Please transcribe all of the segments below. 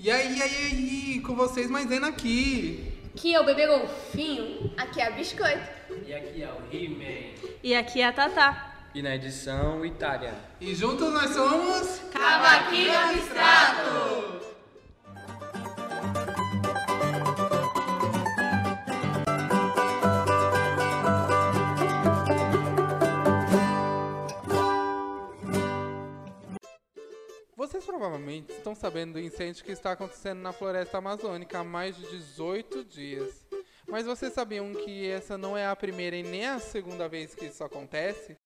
E aí, e aí, aí, com vocês Maisena aqui. Aqui é o bebê golfinho. Aqui é a biscoito. E aqui é o He-Man. E aqui é a Tatá. E na edição Itália. E juntos nós somos... Cavaquinho Abstrato! Provavelmente estão sabendo do incêndio que está acontecendo na floresta amazônica há mais de 18 dias. Mas vocês sabiam que essa não é a primeira e nem a segunda vez que isso acontece?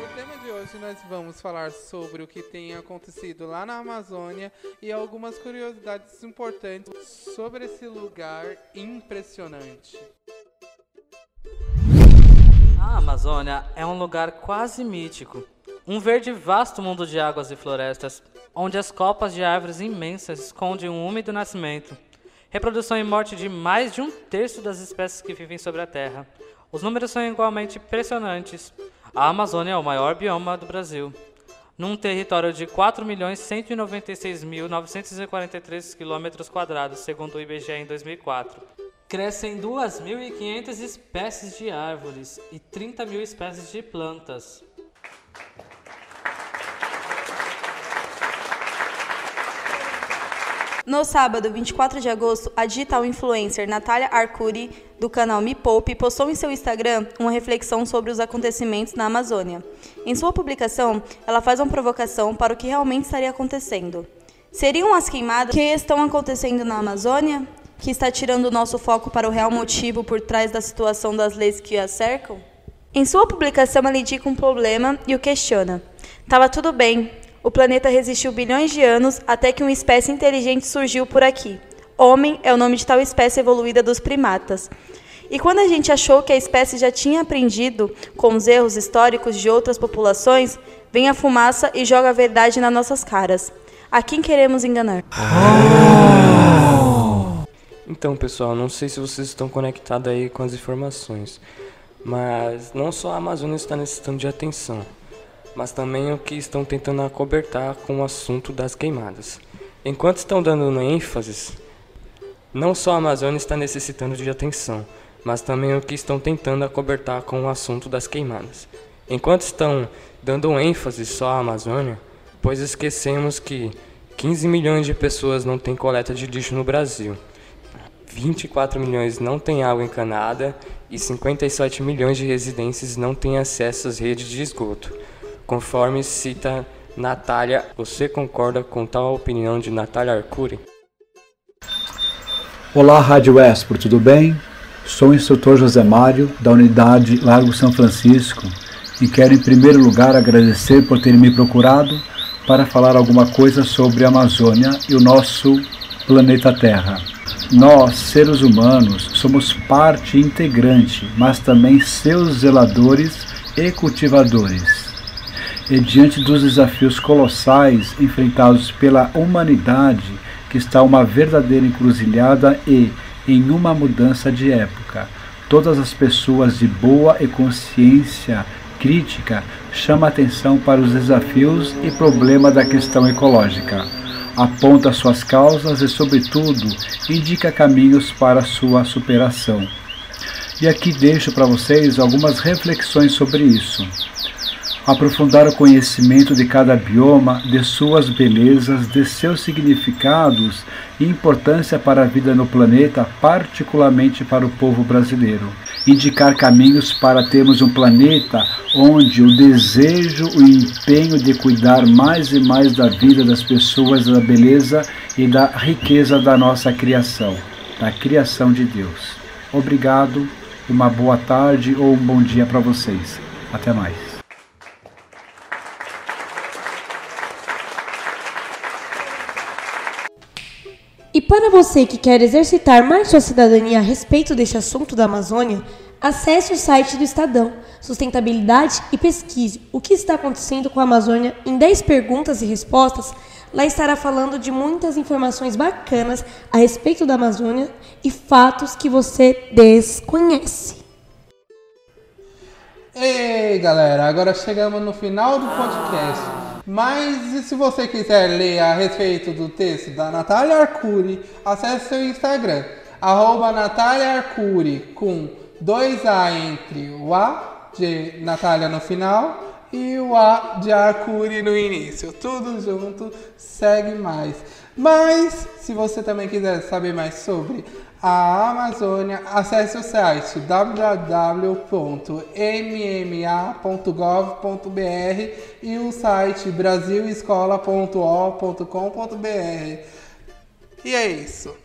No tema de hoje nós vamos falar sobre o que tem acontecido lá na Amazônia e algumas curiosidades importantes sobre esse lugar impressionante. A Amazônia é um lugar quase mítico. Um verde vasto mundo de águas e florestas, onde as copas de árvores imensas escondem um úmido nascimento. Reprodução e morte de mais de um terço das espécies que vivem sobre a Terra. Os números são igualmente impressionantes. A Amazônia é o maior bioma do Brasil. Num território de 4.196.943 km, segundo o IBGE em 2004. Crescem 2.500 espécies de árvores e 30 mil espécies de plantas. No sábado, 24 de agosto, a digital influencer Natália Arcuri, do canal Me Poupe, postou em seu Instagram uma reflexão sobre os acontecimentos na Amazônia. Em sua publicação, ela faz uma provocação para o que realmente estaria acontecendo. Seriam as queimadas que estão acontecendo na Amazônia? Que está tirando o nosso foco para o real motivo por trás da situação das leis que a cercam? Em sua publicação, ela indica um problema e o questiona. Tava tudo bem, o planeta resistiu bilhões de anos até que uma espécie inteligente surgiu por aqui. Homem é o nome de tal espécie evoluída dos primatas. E quando a gente achou que a espécie já tinha aprendido com os erros históricos de outras populações, vem a fumaça e joga a verdade nas nossas caras. A quem queremos enganar? Então, pessoal, não sei se vocês estão conectados aí com as informações, mas não só a Amazônia está necessitando de atenção, mas também o que estão tentando acobertar com o assunto das queimadas. Enquanto estão dando ênfase, não só a Amazônia está necessitando de atenção, mas também o que estão tentando acobertar com o assunto das queimadas. Enquanto estão dando ênfase só à Amazônia, pois esquecemos que 15 milhões de pessoas não têm coleta de lixo no Brasil. 24 milhões não têm água encanada e 57 milhões de residências não têm acesso às redes de esgoto. Conforme cita Natália, você concorda com tal opinião de Natália Arcuri? Olá, Rádio Espro, tudo bem? Sou o instrutor José Mário, da unidade Largo São Francisco, e quero em primeiro lugar agradecer por terem me procurado para falar alguma coisa sobre a Amazônia e o nosso planeta Terra. Nós, seres humanos, somos parte integrante, mas também seus zeladores e cultivadores. E diante dos desafios colossais enfrentados pela humanidade, que está uma verdadeira encruzilhada e em uma mudança de época, todas as pessoas de boa e consciência crítica chamam atenção para os desafios e problemas da questão ecológica aponta suas causas e, sobretudo, indica caminhos para sua superação. E aqui deixo para vocês algumas reflexões sobre isso. Aprofundar o conhecimento de cada bioma, de suas belezas, de seus significados e importância para a vida no planeta, particularmente para o povo brasileiro. Indicar caminhos para termos um planeta onde o desejo, o empenho de cuidar mais e mais da vida das pessoas, da beleza e da riqueza da nossa criação, da criação de Deus. Obrigado, uma boa tarde ou um bom dia para vocês. Até mais. E para você que quer exercitar mais sua cidadania a respeito deste assunto da Amazônia, acesse o site do Estadão, Sustentabilidade e Pesquise o que está acontecendo com a Amazônia em 10 perguntas e respostas. Lá estará falando de muitas informações bacanas a respeito da Amazônia e fatos que você desconhece. Ei, galera, agora chegamos no final do podcast. Mas se você quiser ler a respeito do texto da Natália Arcuri, acesse seu Instagram, arroba Natália Arcuri, com dois A entre o A de Natália no final e o A de Arcuri no início. Tudo junto, segue mais. Mas, se você também quiser saber mais sobre a Amazônia, acesse o site www.mma.gov.br e o site brasilescola.o.com.br. E é isso.